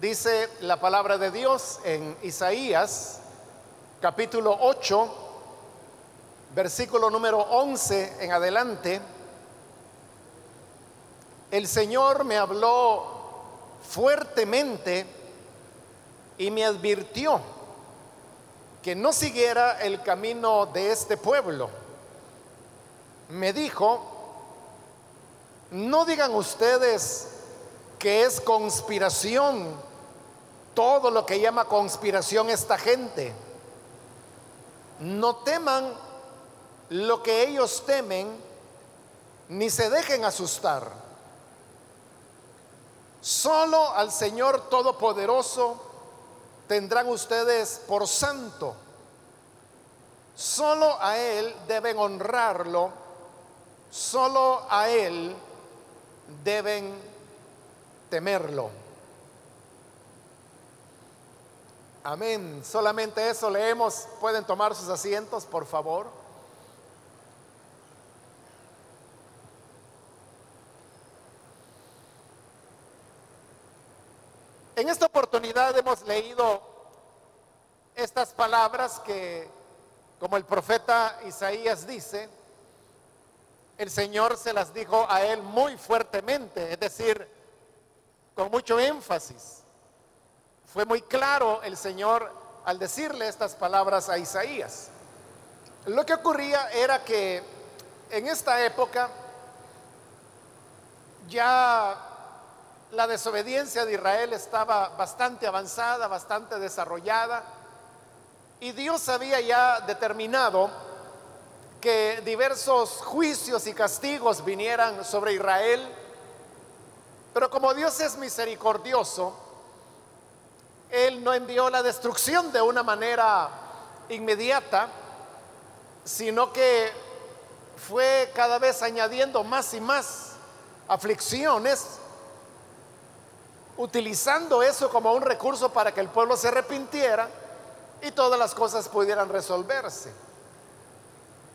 Dice la palabra de Dios en Isaías capítulo 8, versículo número 11 en adelante. El Señor me habló fuertemente y me advirtió que no siguiera el camino de este pueblo. Me dijo, no digan ustedes que es conspiración todo lo que llama conspiración esta gente. No teman lo que ellos temen, ni se dejen asustar. Solo al Señor Todopoderoso tendrán ustedes por santo. Solo a Él deben honrarlo, solo a Él deben temerlo. Amén. Solamente eso leemos. Pueden tomar sus asientos, por favor. En esta oportunidad hemos leído estas palabras que, como el profeta Isaías dice, el Señor se las dijo a él muy fuertemente, es decir, con mucho énfasis. Fue muy claro el Señor al decirle estas palabras a Isaías. Lo que ocurría era que en esta época ya la desobediencia de Israel estaba bastante avanzada, bastante desarrollada, y Dios había ya determinado que diversos juicios y castigos vinieran sobre Israel, pero como Dios es misericordioso, Él no envió la destrucción de una manera inmediata, sino que fue cada vez añadiendo más y más aflicciones utilizando eso como un recurso para que el pueblo se arrepintiera y todas las cosas pudieran resolverse.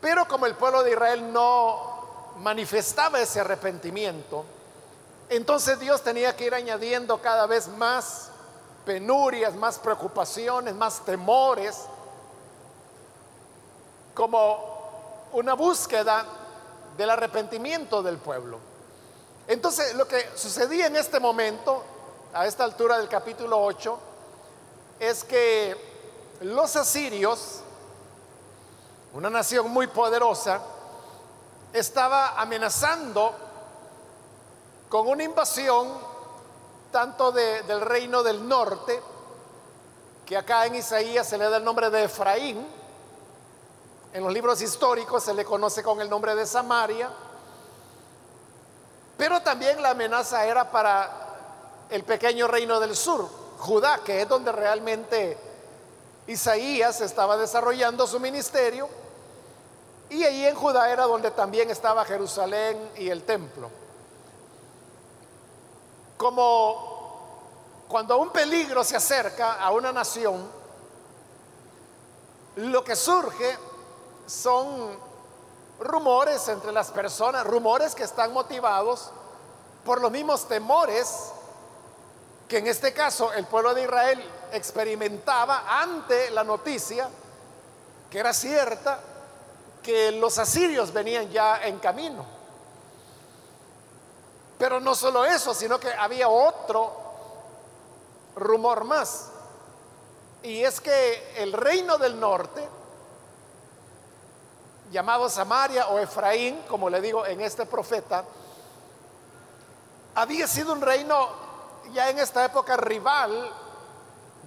Pero como el pueblo de Israel no manifestaba ese arrepentimiento, entonces Dios tenía que ir añadiendo cada vez más penurias, más preocupaciones, más temores, como una búsqueda del arrepentimiento del pueblo. Entonces lo que sucedía en este momento a esta altura del capítulo 8 es que los asirios, una nación muy poderosa, estaba amenazando con una invasión tanto del reino del norte, que acá en Isaías se le da el nombre de Efraín, en los libros históricos se le conoce con el nombre de Samaria, pero también la amenaza era para el pequeño reino del sur, Judá, que es donde realmente Isaías estaba desarrollando su ministerio, y ahí en Judá era donde también estaba Jerusalén y el templo. Como cuando un peligro se acerca a una nación, lo que surge son rumores entre las personas, rumores que están motivados por los mismos temores que en este caso el pueblo de Israel experimentaba ante la noticia, que era cierta, que los asirios venían ya en camino. Pero no solo eso, sino que había otro rumor más. Y es que el reino del norte, llamado Samaria o Efraín, como le digo en este profeta, había sido un reino ya en esta época rival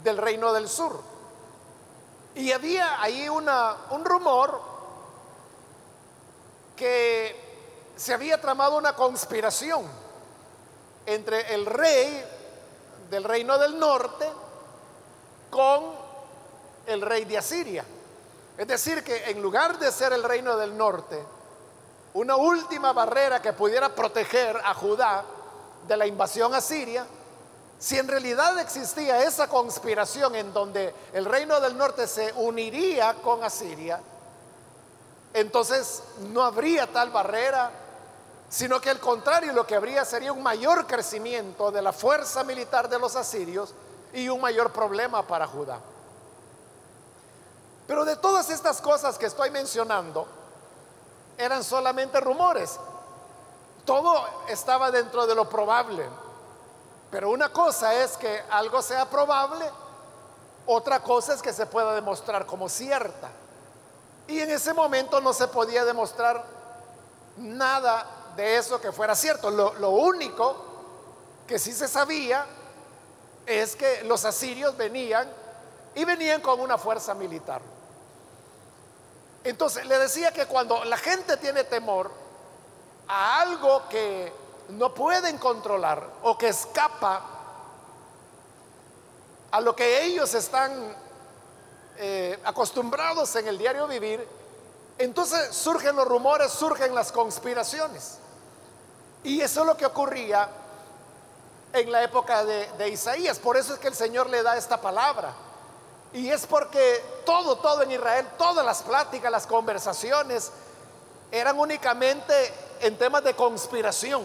del reino del sur. Y había ahí una, un rumor que se había tramado una conspiración entre el rey del reino del norte con el rey de Asiria. Es decir, que en lugar de ser el reino del norte, una última barrera que pudiera proteger a Judá de la invasión asiria, si en realidad existía esa conspiración en donde el reino del norte se uniría con Asiria, entonces no habría tal barrera sino que al contrario lo que habría sería un mayor crecimiento de la fuerza militar de los asirios y un mayor problema para Judá. Pero de todas estas cosas que estoy mencionando, eran solamente rumores. Todo estaba dentro de lo probable. Pero una cosa es que algo sea probable, otra cosa es que se pueda demostrar como cierta. Y en ese momento no se podía demostrar nada de eso que fuera cierto. Lo, único que sí se sabía es que los asirios venían y venían con una fuerza militar. Entonces, le decía que cuando la gente tiene temor a algo que no pueden controlar o que escapa a lo que ellos están eh, acostumbrados en el diario vivir, entonces surgen los rumores, surgen las conspiraciones. Y eso es lo que ocurría en la época de, Isaías. Por eso es que el Señor le da esta palabra. Y es porque todo, todo en Israel, todas las pláticas, las conversaciones, eran únicamente en temas de conspiración.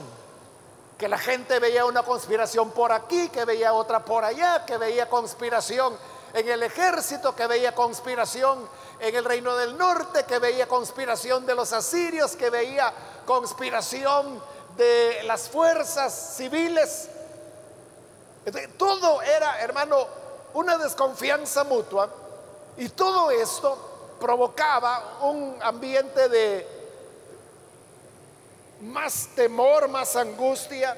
Que la gente veía una conspiración por aquí, que veía otra por allá, que veía conspiración en el ejército, que veía conspiración en el reino del norte, que veía conspiración de los asirios, que veía conspiración de las fuerzas civiles. todo era, hermano, una desconfianza mutua y todo esto provocaba un ambiente de más temor, más angustia.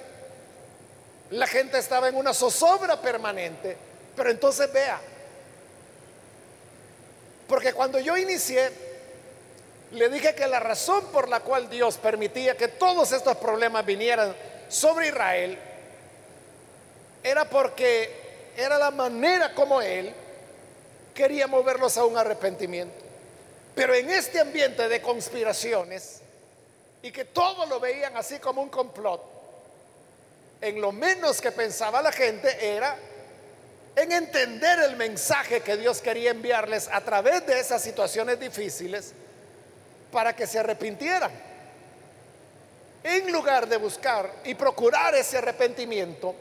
La gente estaba en una zozobra permanente. Pero entonces vea, porque cuando yo inicié, le dije que la razón por la cual Dios permitía que todos estos problemas vinieran sobre Israel era porque era la manera como él quería moverlos a un arrepentimiento. Pero en este ambiente de conspiraciones y que todo lo veían así como un complot, en lo menos que pensaba la gente era en entender el mensaje que Dios quería enviarles a través de esas situaciones difíciles para que se arrepintieran. En lugar de buscar y procurar ese arrepentimiento,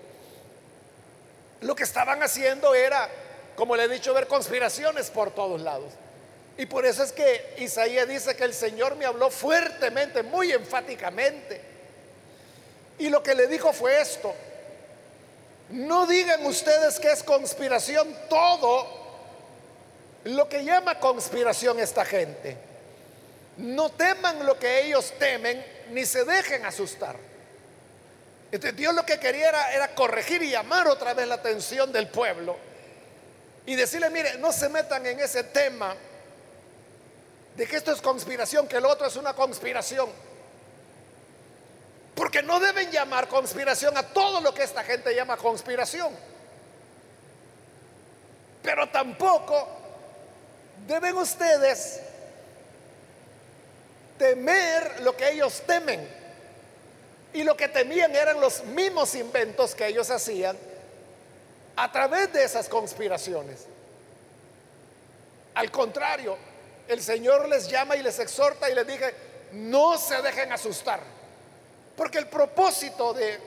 lo que estaban haciendo era, como le he dicho, ver conspiraciones por todos lados. Y por eso es que Isaías dice que el Señor me habló fuertemente, muy enfáticamente. Y lo que le dijo fue esto. No digan ustedes que es conspiración todo lo que llama conspiración esta gente. No teman lo que ellos temen, ni se dejen asustar. Dios lo que quería era, corregir y llamar otra vez la atención del pueblo y decirle, mire, no se metan en ese tema de que esto es conspiración, que lo otro es una conspiración. Porque no deben llamar conspiración a todo lo que esta gente llama conspiración. Pero tampoco deben ustedes temer lo que ellos temen. Y lo que temían eran los mismos inventos que ellos hacían a través de esas conspiraciones. Al contrario, el Señor les llama y les exhorta y les dice, no se dejen asustar. Porque el propósito de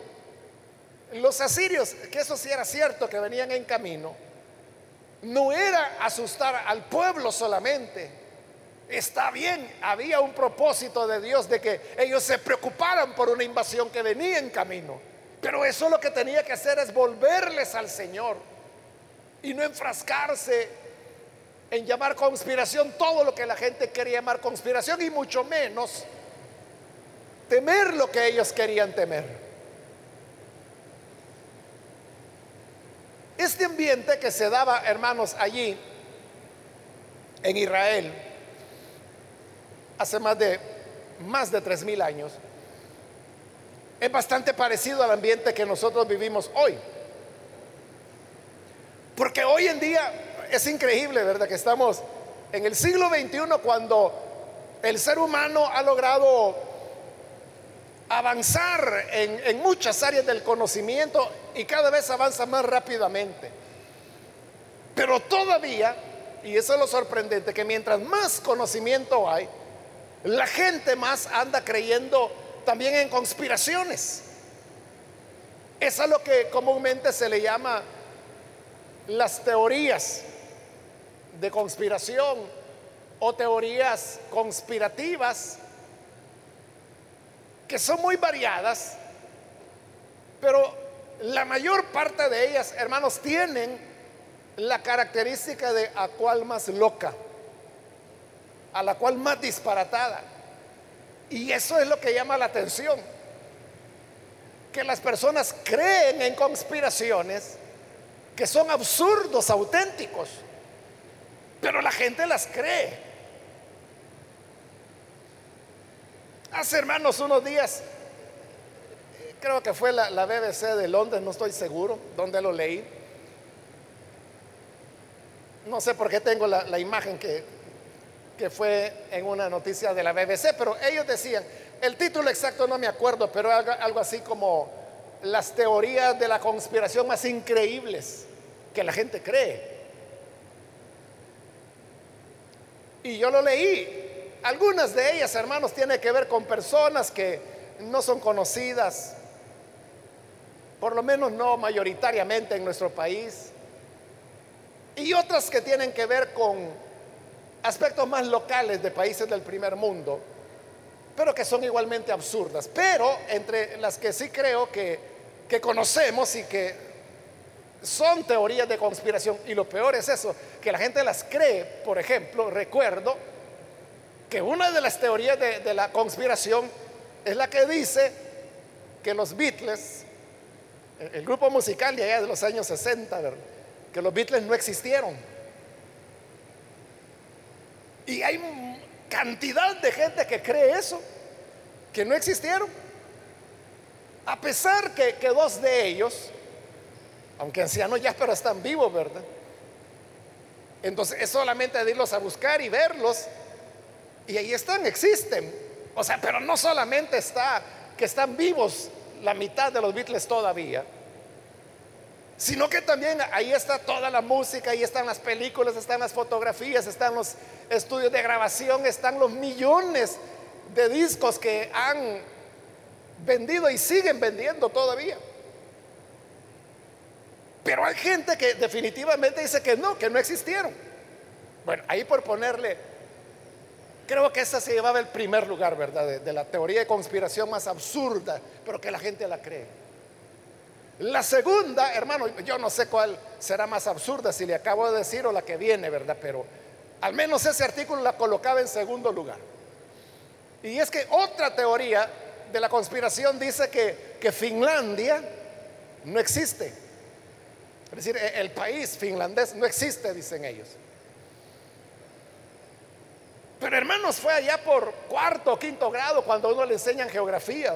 los asirios, que eso sí era cierto, que venían en camino, no era asustar al pueblo solamente, Está bien, había un propósito de Dios de que ellos se preocuparan por una invasión que venía en camino. Pero eso lo que tenía que hacer es volverles al Señor y no enfrascarse en llamar conspiración todo lo que la gente quería llamar conspiración y mucho menos temer lo que ellos querían temer. Este ambiente que se daba, hermanos, allí en Israel, hace más de más de tres mil años, es bastante parecido al ambiente que nosotros vivimos hoy. Porque hoy en día es increíble, ¿verdad? Que estamos en el siglo XXI cuando el ser humano ha logrado avanzar en, en, muchas áreas del conocimiento y cada vez avanza más rápidamente. Pero todavía, y eso es lo sorprendente, que mientras más conocimiento hay, la gente más anda creyendo también en conspiraciones. Es lo que comúnmente se le llama las teorías de conspiración o teorías conspirativas que son muy variadas, pero la mayor parte de ellas, hermanos, tienen la característica de a cual más loca, a la cual más disparatada. Y eso es lo que llama la atención, que las personas creen en conspiraciones que son absurdos, auténticos, pero la gente las cree. Hace hermanos unos días, creo que fue la, BBC de Londres, no estoy seguro dónde lo leí. No sé por qué tengo la, imagen que, que fue en una noticia de la BBC, pero ellos decían, el título exacto no me acuerdo, pero algo, así como las teorías de la conspiración más increíbles que la gente cree. Y yo lo leí. Algunas de ellas, hermanos, tienen que ver con personas que no son conocidas, por lo menos no mayoritariamente en nuestro país. Y otras que tienen que ver con aspectos más locales de países del primer mundo, pero que son igualmente absurdas. Pero entre las que sí creo que, que conocemos y que son teorías de conspiración. Y lo peor es eso, que la gente las cree. Por ejemplo, recuerdo que una de las teorías de, la conspiración es la que dice que los Beatles, el grupo musical de allá de los años 60, que los Beatles no existieron. Y hay cantidad de gente que cree eso, que no existieron. A pesar que, que dos de ellos, aunque ancianos ya, pero están vivos, ¿verdad? Entonces es solamente de irlos a buscar y verlos. Y ahí están, existen. O sea, pero no solamente está que están vivos la mitad de los Beatles todavía, sino que también ahí está toda la música, ahí están las películas, están las fotografías, están los estudios de grabación, están los millones de discos que han vendido y siguen vendiendo todavía. Pero hay gente que definitivamente dice que no, que no existieron. Bueno, ahí por ponerle, creo que esa se llevaba el primer lugar, ¿verdad? De, la teoría de conspiración más absurda, pero que la gente la cree. La segunda, hermano, yo no sé cuál será más absurda, si le acabo de decir o la que viene, ¿verdad? Pero al menos ese artículo la colocaba en segundo lugar. Y es que otra teoría de la conspiración dice que, Finlandia no existe. Es decir, e-, el país finlandés no existe, dicen ellos. Pero hermanos, fue allá por cuarto o quinto grado cuando uno le enseñan geografía.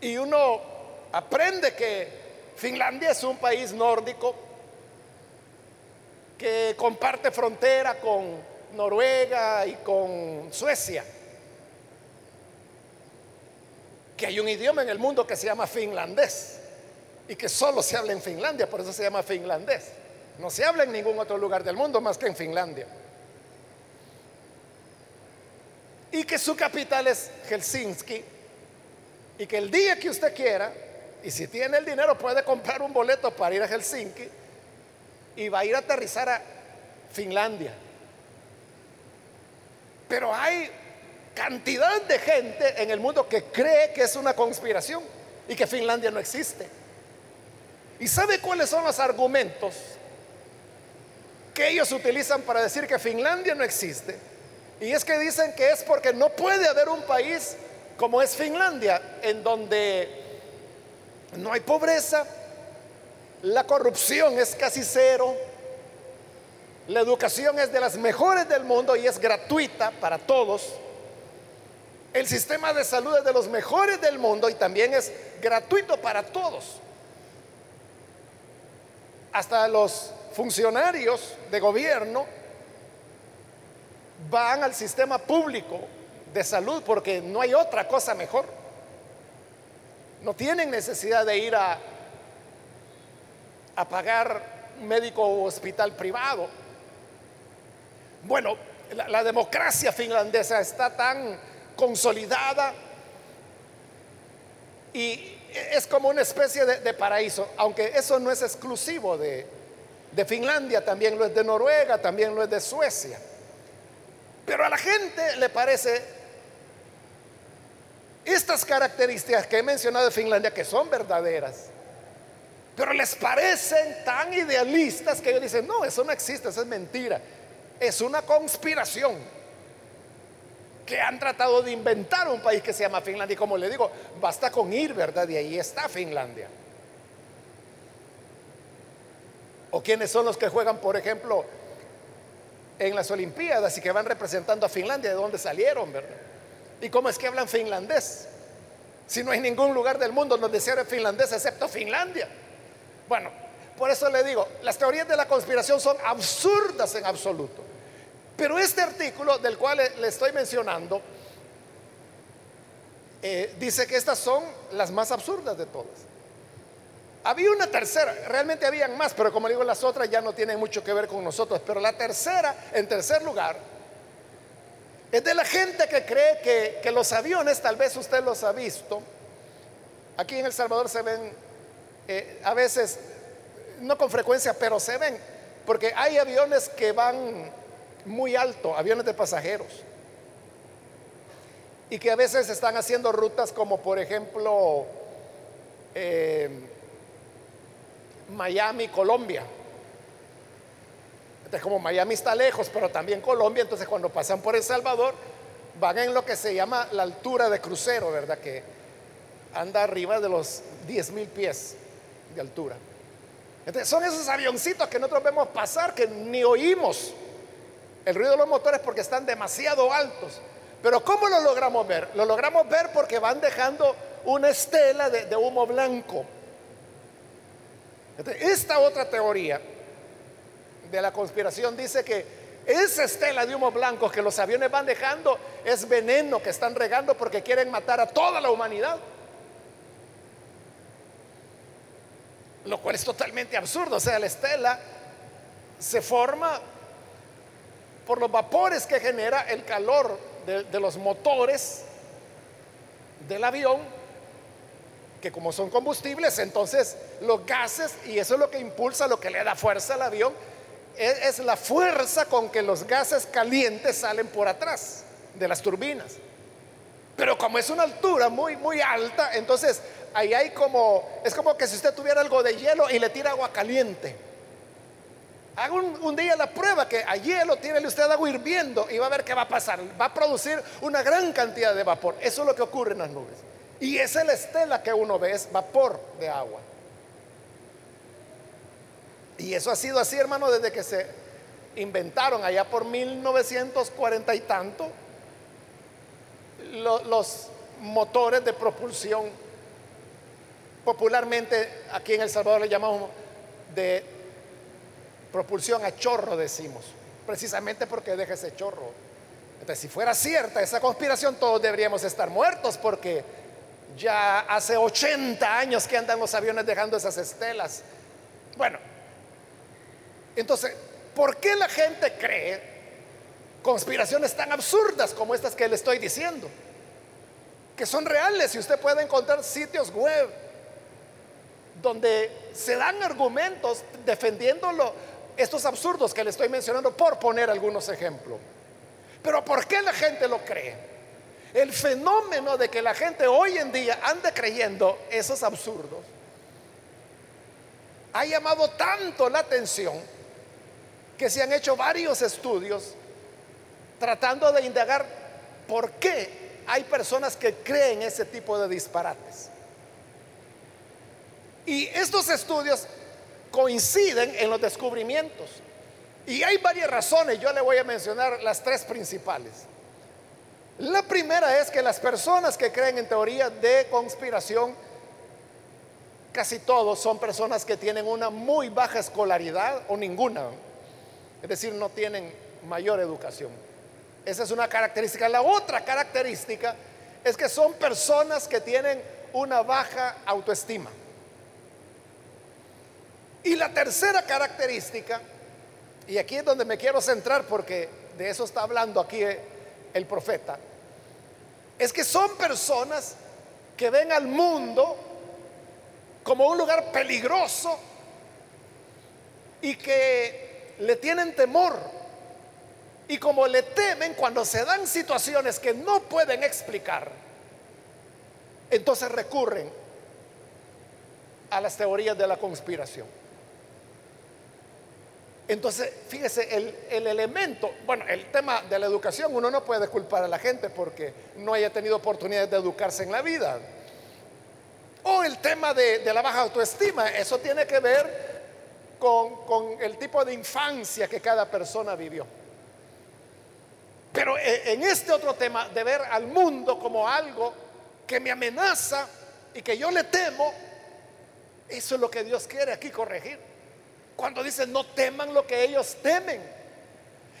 Y uno aprende que Finlandia es un país nórdico que comparte frontera con Noruega y con Suecia. Que hay un idioma en el mundo que se llama finlandés y que solo se habla en Finlandia, por eso se llama finlandés. No se habla en ningún otro lugar del mundo más que en Finlandia. Y que su capital es Helsinki y que el día que usted quiera, y si tiene el dinero puede comprar un boleto para ir a Helsinki y va a ir a aterrizar a Finlandia. Pero hay cantidad de gente en el mundo que cree que es una conspiración y que Finlandia no existe. ¿Y sabe cuáles son los argumentos que ellos utilizan para decir que Finlandia no existe? Y es que dicen que es porque no puede haber un país como es Finlandia, en donde no hay pobreza, la corrupción es casi cero, la educación es de las mejores del mundo y es gratuita para todos. El sistema de salud es de los mejores del mundo y también es gratuito para todos hasta los funcionarios de gobierno van al sistema público de salud porque no hay otra cosa mejor. No tienen necesidad de ir a, a pagar médico o hospital privado. Bueno, la democracia finlandesa está tan consolidada y es como una especie de, paraíso, aunque eso no es exclusivo de, de Finlandia, también lo es de Noruega, también lo es de Suecia. Pero a la gente le parece estas características que he mencionado de Finlandia, que son verdaderas, pero les parecen tan idealistas que ellos dicen, no, eso no existe, eso es mentira, es una conspiración que han tratado de inventar un país que se llama Finlandia. Y como le digo, basta con ir, ¿verdad? Y ahí está Finlandia. O quienes son los que juegan, por ejemplo, en las Olimpiadas y que van representando a Finlandia, de dónde salieron, ¿verdad? ¿Y cómo es que hablan finlandés? Si no hay ningún lugar del mundo donde se hable finlandés excepto Finlandia. Bueno, por eso le digo, las teorías de la conspiración son absurdas en absoluto. Pero este artículo del cual le estoy mencionando eh, dice que estas son las más absurdas de todas. Había una tercera, realmente habían más, pero como digo, las otras ya no tienen mucho que ver con nosotros. Pero la tercera, en tercer lugar, es de la gente que cree que, los aviones, tal vez usted los ha visto, aquí en El Salvador se ven eh, a veces, no con frecuencia, pero se ven, porque hay aviones que van muy alto, aviones de pasajeros. Y que a veces están haciendo rutas como por ejemplo eh, Miami, Colombia. Entonces, como Miami está lejos, pero también Colombia, entonces cuando pasan por El Salvador, van en lo que se llama la altura de crucero, ¿verdad? Que anda arriba de los 10 mil pies de altura. Entonces, son esos avioncitos que nosotros vemos pasar que ni oímos el ruido de los motores porque están demasiado altos. Pero ¿cómo lo logramos ver? Lo logramos ver porque van dejando una estela de, humo blanco. esta otra teoría de la conspiración dice que esa estela de humo blanco que los aviones van dejando es veneno que están regando porque quieren matar a toda la humanidad. Lo cual es totalmente absurdo. O sea, la estela se forma por los vapores que genera el calor de, los motores del avión, que como son combustibles, entonces los gases, y eso es lo que impulsa, lo que le da fuerza al avión, es, la fuerza con que los gases calientes salen por atrás de las turbinas. Pero como es una altura muy, muy alta, entonces ahí hay como, es como que si usted tuviera algo de hielo y le tira agua caliente. Haga un, día la prueba que a hielo tiene usted agua hirviendo y va a ver qué va a pasar. Va a producir una gran cantidad de vapor. Eso es lo que ocurre en las nubes. Y esa es la estela que uno ve, es vapor de agua. Y eso ha sido así, hermano, desde que se inventaron allá por 1940 y tanto los motores de propulsión. Popularmente aquí en El Salvador le llamamos de propulsión a chorro, decimos, precisamente porque deja ese chorro. Entonces, si fuera cierta esa conspiración, todos deberíamos estar muertos porque ya hace 80 años que andan los aviones dejando esas estelas. Bueno, entonces, ¿por qué la gente cree conspiraciones tan absurdas como estas que le estoy diciendo? Que son reales y usted puede encontrar sitios web donde se dan argumentos defendiéndolo estos absurdos que le estoy mencionando por poner algunos ejemplos. Pero ¿por qué la gente lo cree? El fenómeno de que la gente hoy en día ande creyendo esos absurdos ha llamado tanto la atención que se han hecho varios estudios tratando de indagar por qué hay personas que creen ese tipo de disparates. Y estos estudios coinciden en los descubrimientos. Y hay varias razones, yo le voy a mencionar las tres principales. La primera es que las personas que creen en teoría de conspiración, casi todos son personas que tienen una muy baja escolaridad o ninguna, es decir, no tienen mayor educación. Esa es una característica. La otra característica es que son personas que tienen una baja autoestima. Y la tercera característica, y aquí es donde me quiero centrar porque de eso está hablando aquí el profeta, es que son personas que ven al mundo como un lugar peligroso y que le tienen temor. Y como le temen cuando se dan situaciones que no pueden explicar, entonces recurren a las teorías de la conspiración. Entonces, fíjese, el, el, elemento, bueno, el tema de la educación, uno no puede culpar a la gente porque no haya tenido oportunidades de educarse en la vida. O el tema de, de la baja autoestima, eso tiene que ver con, el tipo de infancia que cada persona vivió. Pero eh, en este otro tema de ver al mundo como algo que me amenaza y que yo le temo, eso es lo que Dios quiere aquí corregir. Cuando dice no teman lo que ellos temen.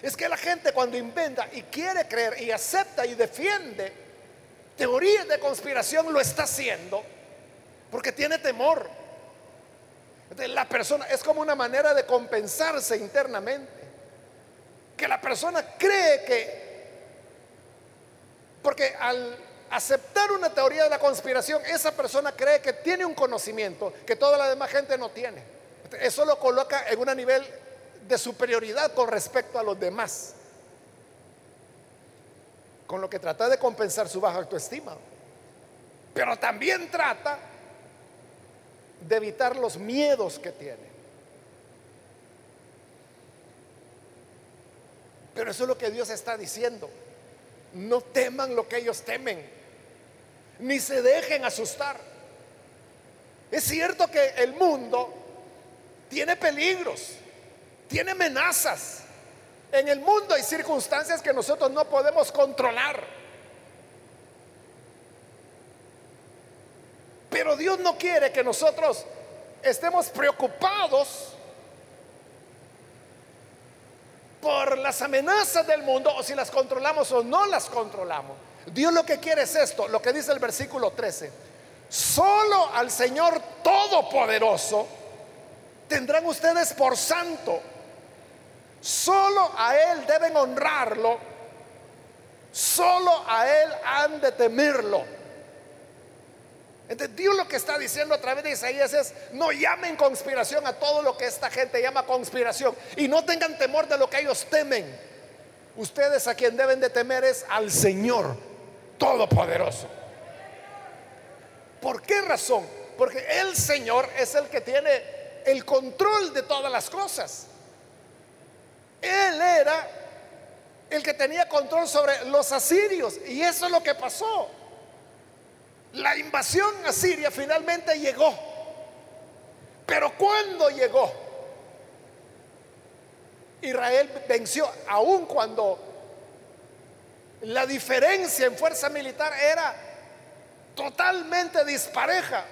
Es que la gente cuando inventa y quiere creer y acepta y defiende teorías de conspiración lo está haciendo porque tiene temor. La persona es como una manera de compensarse internamente. Que la persona cree que, porque al aceptar una teoría de la conspiración, esa persona cree que tiene un conocimiento que toda la demás gente no tiene. Eso lo coloca en un nivel de superioridad con respecto a los demás. Con lo que trata de compensar su baja autoestima. Pero también trata de evitar los miedos que tiene. Pero eso es lo que Dios está diciendo. No teman lo que ellos temen, ni se dejen asustar. Es cierto que el mundo tiene peligros, tiene amenazas. En el mundo hay circunstancias que nosotros no podemos controlar. Pero Dios no quiere que nosotros estemos preocupados por las amenazas del mundo o si las controlamos o no las controlamos. Dios lo que quiere es esto, lo que dice el versículo 13. Solo al Señor Todopoderoso tendrán ustedes por santo. Solo a Él deben honrarlo. Solo a Él han de temerlo. Entonces Dios lo que está diciendo a través de Isaías es, no llamen conspiración a todo lo que esta gente llama conspiración y no tengan temor de lo que ellos temen. Ustedes a quien deben de temer es al Señor Todopoderoso. ¿Por qué razón? Porque el Señor es el que tiene el control de todas las cosas. Él era el que tenía control sobre los asirios y eso es lo que pasó. La invasión asiria finalmente llegó. Pero cuando llegó, Israel venció, aun cuando la diferencia en fuerza militar era totalmente dispareja.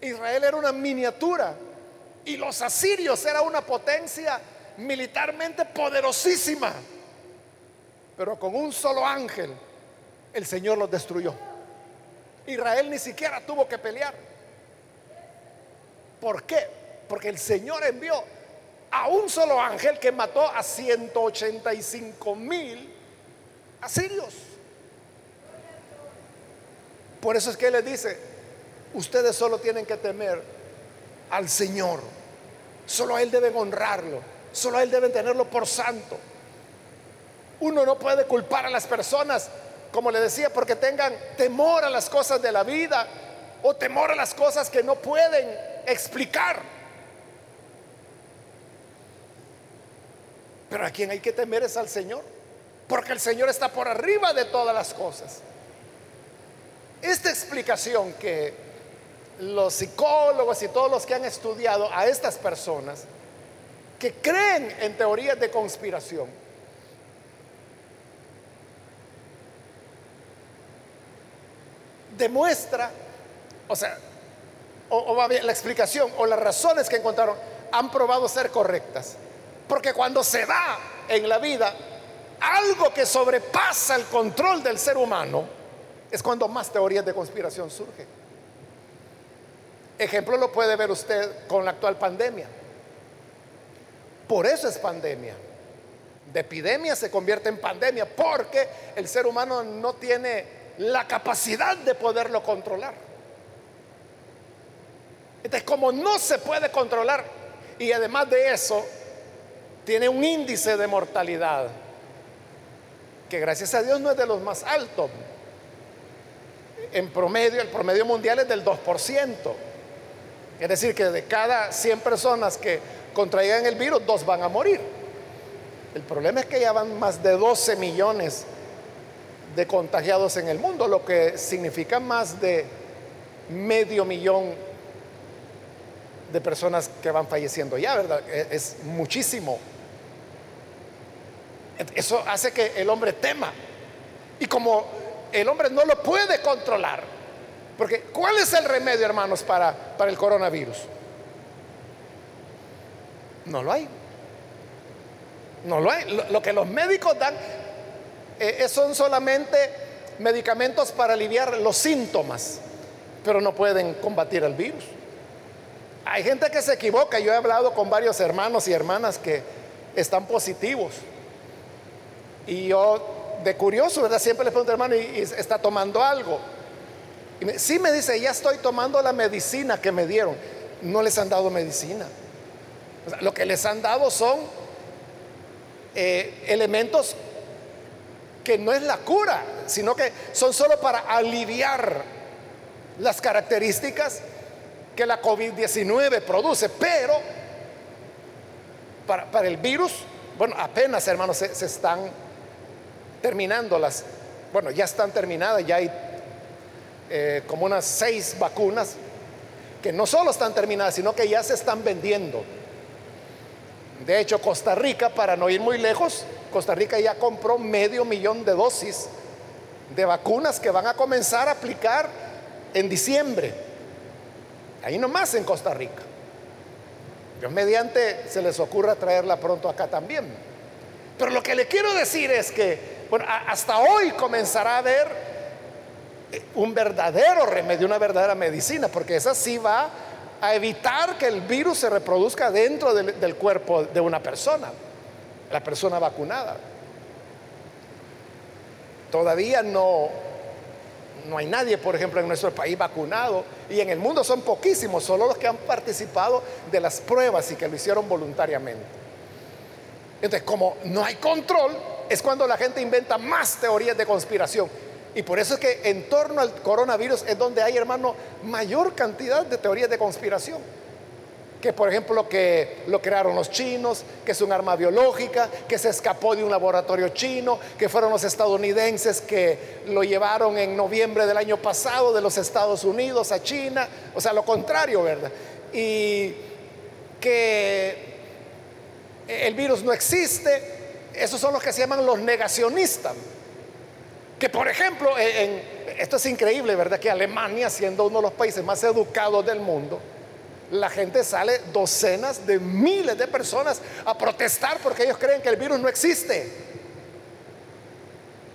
Israel era una miniatura y los asirios era una potencia militarmente poderosísima. Pero con un solo ángel el Señor los destruyó. Israel ni siquiera tuvo que pelear. ¿Por qué? Porque el Señor envió a un solo ángel que mató a 185 mil asirios. Por eso es que Él les dice, ustedes solo tienen que temer al Señor. Solo a Él deben honrarlo. Solo a Él deben tenerlo por santo. Uno no puede culpar a las personas, como le decía, porque tengan temor a las cosas de la vida o temor a las cosas que no pueden explicar. Pero a quien hay que temer es al Señor, porque el Señor está por arriba de todas las cosas. Esta explicación que los psicólogos y todos los que han estudiado a estas personas que creen en teorías de conspiración, demuestra, o sea, o, la explicación o las razones que encontraron han probado ser correctas. Porque cuando se da en la vida algo que sobrepasa el control del ser humano, es cuando más teorías de conspiración surgen. Ejemplo lo puede ver usted con la actual pandemia. Por eso es pandemia. De epidemia se convierte en pandemia porque el ser humano no tiene la capacidad de poderlo controlar. Entonces, como no se puede controlar y además de eso, tiene un índice de mortalidad que gracias a Dios no es de los más altos. En promedio, el promedio mundial es del 2%. Es decir, que de cada 100 personas que contraigan el virus, dos van a morir. El problema es que ya van más de 12 millones de contagiados en el mundo, lo que significa más de medio millón de personas que van falleciendo ya, ¿verdad? E, es muchísimo. Eso hace que el hombre tema. Y como el hombre no lo puede controlar, porque ¿cuál es el remedio, hermanos, para, para el coronavirus? No lo hay. No lo hay. Lo, que los médicos dan eh, son solamente medicamentos para aliviar los síntomas, pero no pueden combatir el virus. Hay gente que se equivoca. Yo he hablado con varios hermanos y hermanas que están positivos. Y yo, de curioso. Siempre le pregunto, hermano, ¿y, está tomando algo? Y me, sí me dice, ya estoy tomando la medicina que me dieron. No les han dado medicina. lo que les han dado son eh, elementos que no es la cura, sino que son solo para aliviar las características que la COVID-19 produce, pero para, el virus, bueno, apenas hermanos se, están terminando las, bueno, ya están terminadas, ya hay eh, como unas seis vacunas que no solo están terminadas, sino que ya se están vendiendo. De hecho, Costa Rica, para no ir muy lejos, Costa Rica ya compró medio millón de dosis de vacunas que van a comenzar a aplicar en diciembre. Ahí nomás en Costa Rica. Dios mediante se les ocurra traerla pronto acá también. Pero lo que le quiero decir es que, bueno, hasta hoy comenzará a haber eh, un verdadero remedio, una verdadera medicina, porque esa sí va a evitar que el virus se reproduzca dentro del, cuerpo de una persona, la persona vacunada. Todavía no, no hay nadie, por ejemplo, en nuestro país vacunado y en el mundo son poquísimos, solo los que han participado de las pruebas y que lo hicieron voluntariamente. Entonces, como no hay control, es cuando la gente inventa más teorías de conspiración. Y por eso es que en torno al coronavirus es donde hay, hermano, mayor cantidad de teorías de conspiración que por ejemplo que lo crearon los chinos, que es un arma biológica, que se escapó de un laboratorio chino, que fueron los estadounidenses que lo llevaron en noviembre del año pasado de los Estados Unidos a China, o sea, lo contrario, ¿verdad? Y que el virus no existe, esos son los que se llaman los negacionistas. Que por ejemplo, esto es increíble, ¿verdad? Que Alemania, siendo uno de los países más educados del mundo, la gente sale docenas de miles de personas a protestar porque ellos creen que el virus no existe.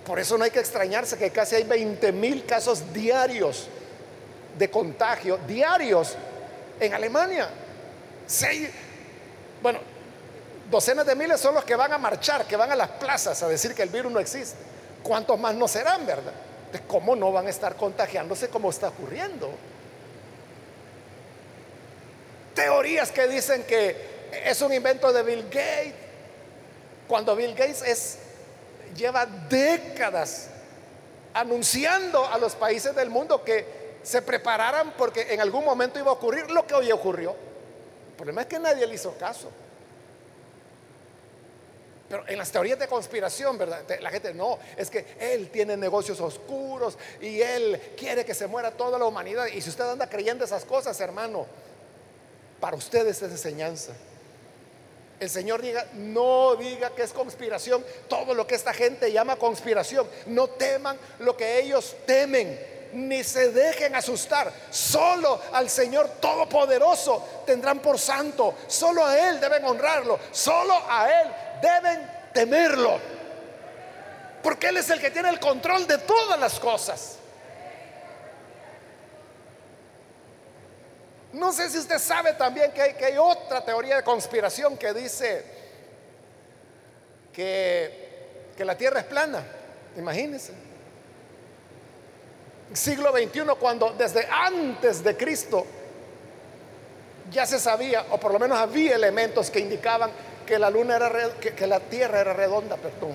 Por eso no hay que extrañarse que casi hay 20 mil casos diarios de contagio, diarios en Alemania. bueno, docenas de miles son los que van a marchar, que van a las plazas a decir que el virus no existe. ¿Cuántos más no serán, verdad? ¿Cómo no van a estar contagiándose como está ocurriendo? teorías que dicen que es un invento de Bill Gates, cuando Bill Gates es, lleva décadas anunciando a los países del mundo que se prepararan porque en algún momento iba a ocurrir lo que hoy ocurrió. El problema es que nadie le hizo caso. Pero en las teorías de conspiración, ¿verdad? La gente no, es que él tiene negocios oscuros y él quiere que se muera toda la humanidad. Y si usted anda creyendo esas cosas, hermano, para ustedes es enseñanza. El Señor diga, no diga que es conspiración todo lo que esta gente llama conspiración. No teman lo que ellos temen, ni se dejen asustar. Solo al Señor Todopoderoso tendrán por santo. Solo a Él deben honrarlo. Solo a Él deben temerlo. Porque Él es el que tiene el control de todas las cosas. No sé si usted sabe también que hay, que hay otra teoría de conspiración que dice que, que la Tierra es plana. Imagínense. Siglo XXI cuando desde antes de Cristo ya se sabía, o por lo menos había elementos que indicaban que la luna era que, la tierra era redonda, perdón,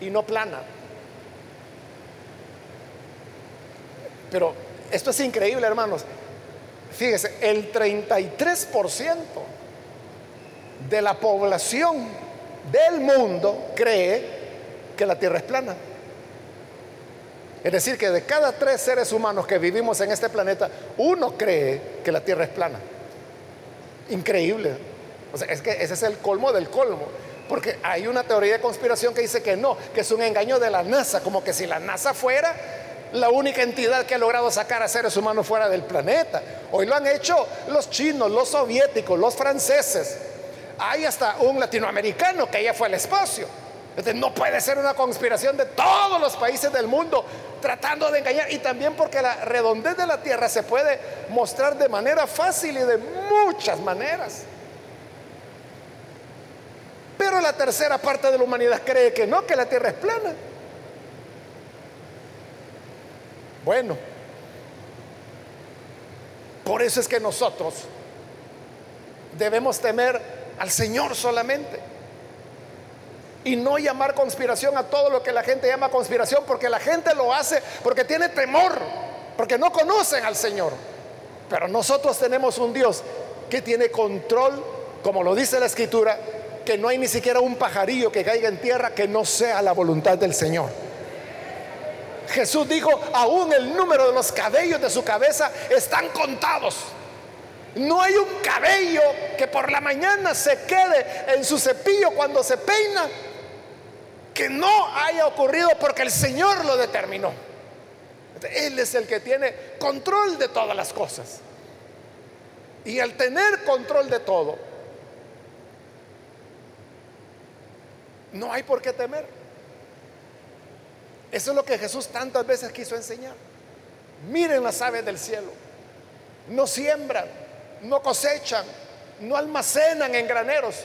y no plana. Pero esto es increíble, hermanos. Fíjese, el 33% de la población del mundo cree que la Tierra es plana. Es decir, que de cada tres seres humanos que vivimos en este planeta, uno cree que la Tierra es plana. Increíble. O sea, es que ese es el colmo del colmo. Porque hay una teoría de conspiración que dice que no, que es un engaño de la NASA, como que si la NASA fuera la única entidad que ha logrado sacar a seres humanos fuera del planeta. Hoy lo han hecho los chinos, los soviéticos, los franceses. Hay hasta un latinoamericano que ya fue al espacio. No puede ser una conspiración de todos los países del mundo tratando de engañar. Y también porque la redondez de la Tierra se puede mostrar de manera fácil y de muchas maneras. Pero la tercera parte de la humanidad cree que no, que la Tierra es plana. Bueno, por eso es que nosotros debemos temer al Señor solamente y no llamar conspiración a todo lo que la gente llama conspiración, porque la gente lo hace porque tiene temor, porque no conocen al Señor. Pero nosotros tenemos un Dios que tiene control, como lo dice la Escritura, que no hay ni siquiera un pajarillo que caiga en tierra que no sea la voluntad del Señor. Jesús dijo, aún el número de los cabellos de su cabeza están contados. No hay un cabello que por la mañana se quede en su cepillo cuando se peina que no haya ocurrido porque el Señor lo determinó. Él es el que tiene control de todas las cosas. Y al tener control de todo, no hay por qué temer. Eso es lo que Jesús tantas veces quiso enseñar. Miren las aves del cielo. No siembran, no cosechan, no almacenan en graneros.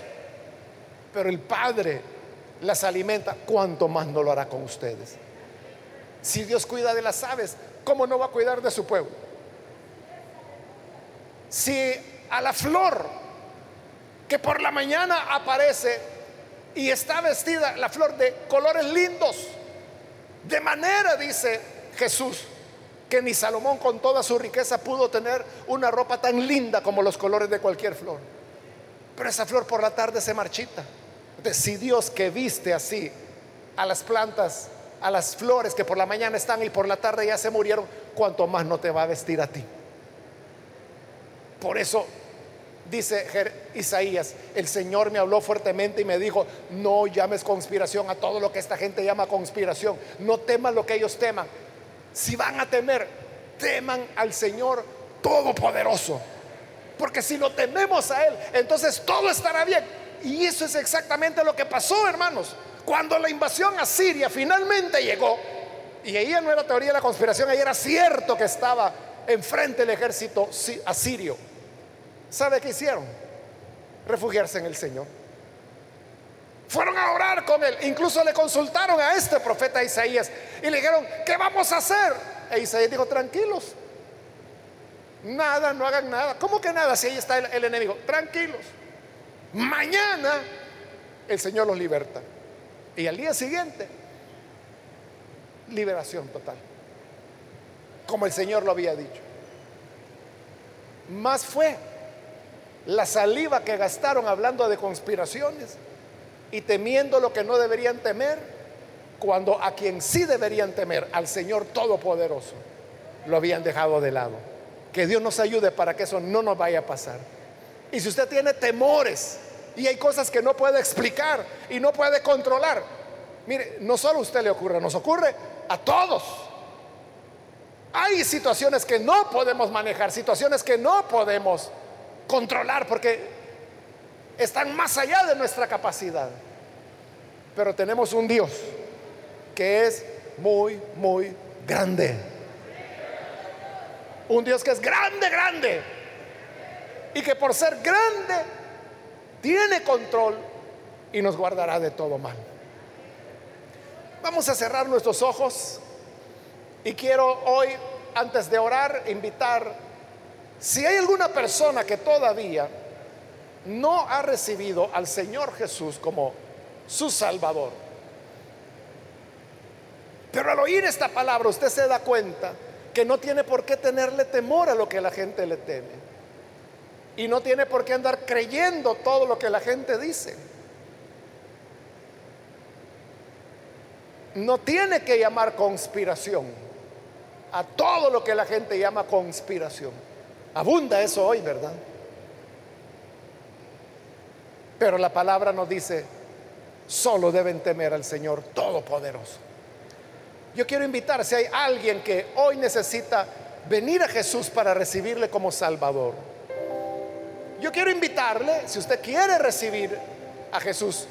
Pero el Padre las alimenta. ¿Cuánto más no lo hará con ustedes? Si Dios cuida de las aves, ¿cómo no va a cuidar de su pueblo? Si a la flor que por la mañana aparece y está vestida, la flor de colores lindos, de manera, dice Jesús, que ni Salomón con toda su riqueza pudo tener una ropa tan linda como los colores de cualquier flor. Pero esa flor por la tarde se marchita. Entonces, si Dios que viste así a las plantas, a las flores que por la mañana están y por la tarde ya se murieron, cuanto más no te va a vestir a ti. Por eso dice Isaías, el Señor me habló fuertemente y me dijo, no llames conspiración a todo lo que esta gente llama conspiración, no teman lo que ellos teman. Si van a temer, teman al Señor Todopoderoso. Porque si lo tememos a Él, entonces todo estará bien. Y eso es exactamente lo que pasó, hermanos. Cuando la invasión a Siria finalmente llegó, y ahí no era teoría de la conspiración, ahí era cierto que estaba enfrente el ejército asirio ¿Sabe qué hicieron? Refugiarse en el Señor. Fueron a orar con él. Incluso le consultaron a este profeta Isaías y le dijeron, ¿qué vamos a hacer? E Isaías dijo, tranquilos. Nada, no hagan nada. ¿Cómo que nada si ahí está el enemigo? Tranquilos. Mañana el Señor los liberta. Y al día siguiente, liberación total. Como el Señor lo había dicho. Más fue la saliva que gastaron hablando de conspiraciones y temiendo lo que no deberían temer, cuando a quien sí deberían temer, al Señor Todopoderoso, lo habían dejado de lado. Que Dios nos ayude para que eso no nos vaya a pasar. Y si usted tiene temores y hay cosas que no puede explicar y no puede controlar, mire, no solo a usted le ocurre, nos ocurre a todos. Hay situaciones que no podemos manejar, situaciones que no podemos controlar porque están más allá de nuestra capacidad. Pero tenemos un Dios que es muy, muy grande. Un Dios que es grande, grande. Y que por ser grande tiene control y nos guardará de todo mal. Vamos a cerrar nuestros ojos Y quiero hoy, antes de orar, invitar, si hay alguna persona que todavía no ha recibido al Señor Jesús como su Salvador, pero al oír esta palabra usted se da cuenta que no tiene por qué tenerle temor a lo que la gente le teme. Y no tiene por qué andar creyendo todo lo que la gente dice. No tiene que llamar conspiración a todo lo que la gente llama conspiración. Abunda eso hoy, ¿verdad? Pero la palabra nos dice, solo deben temer al Señor Todopoderoso. Yo quiero invitar, si hay alguien que hoy necesita venir a Jesús para recibirle como Salvador, yo quiero invitarle, si usted quiere recibir a Jesús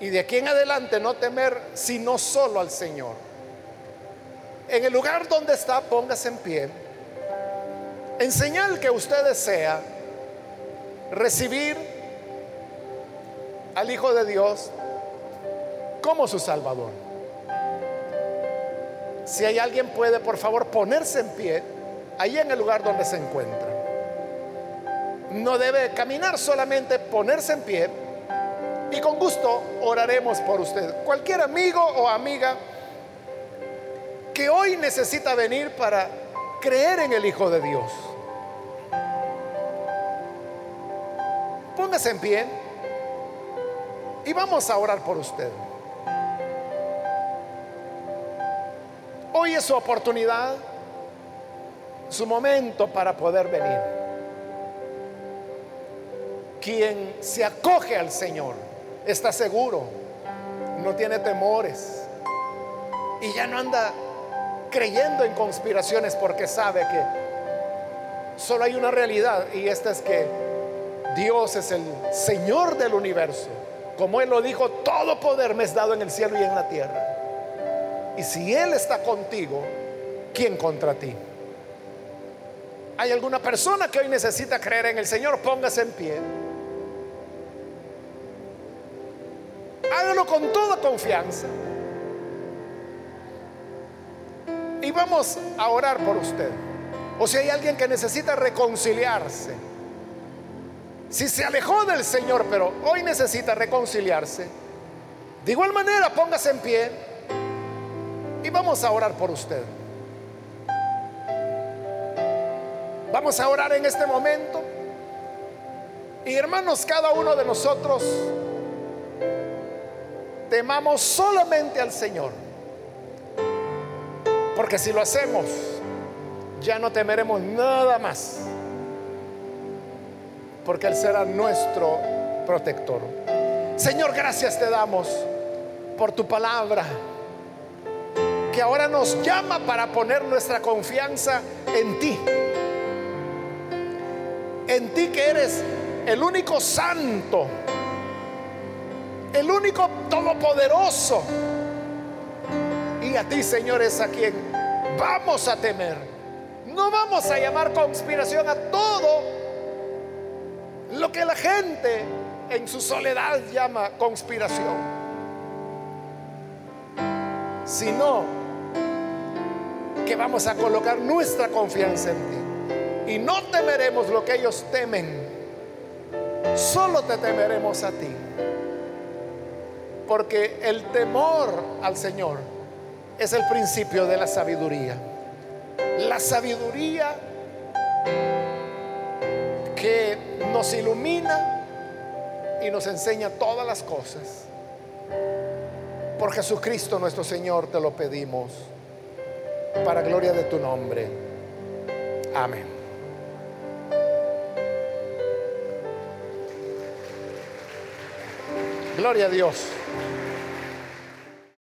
y de aquí en adelante no temer sino solo al Señor. En el lugar donde está, póngase en pie. En señal que usted desea recibir al Hijo de Dios como su Salvador. Si hay alguien puede, por favor, ponerse en pie ahí en el lugar donde se encuentra no debe caminar, solamente ponerse en pie y con gusto oraremos por usted. Cualquier amigo o amiga que hoy necesita venir para creer en el Hijo de Dios. Póngase en pie y vamos a orar por usted. Hoy es su oportunidad, su momento para poder venir quien se acoge al Señor está seguro, no tiene temores y ya no anda creyendo en conspiraciones porque sabe que solo hay una realidad y esta es que Dios es el Señor del universo. Como Él lo dijo, todo poder me es dado en el cielo y en la tierra. Y si Él está contigo, ¿quién contra ti? ¿Hay alguna persona que hoy necesita creer en el Señor? Póngase en pie. Hágalo con toda confianza. Y vamos a orar por usted. O si hay alguien que necesita reconciliarse. Si se alejó del Señor, pero hoy necesita reconciliarse. De igual manera, póngase en pie y vamos a orar por usted. Vamos a orar en este momento. Y hermanos, cada uno de nosotros temamos solamente al Señor. Porque si lo hacemos, ya no temeremos nada más. Porque Él será nuestro protector. Señor, gracias te damos por tu palabra. Que ahora nos llama para poner nuestra confianza en ti. En ti que eres el único santo el único todopoderoso. Y a ti, Señor, es a quien vamos a temer. No vamos a llamar conspiración a todo lo que la gente en su soledad llama conspiración, sino que vamos a colocar nuestra confianza en ti. Y no temeremos lo que ellos temen, solo te temeremos a ti. Porque el temor al Señor es el principio de la sabiduría. La sabiduría que nos ilumina y nos enseña todas las cosas. Por Jesucristo nuestro Señor te lo pedimos, para gloria de tu nombre. Amén. Gloria a Dios.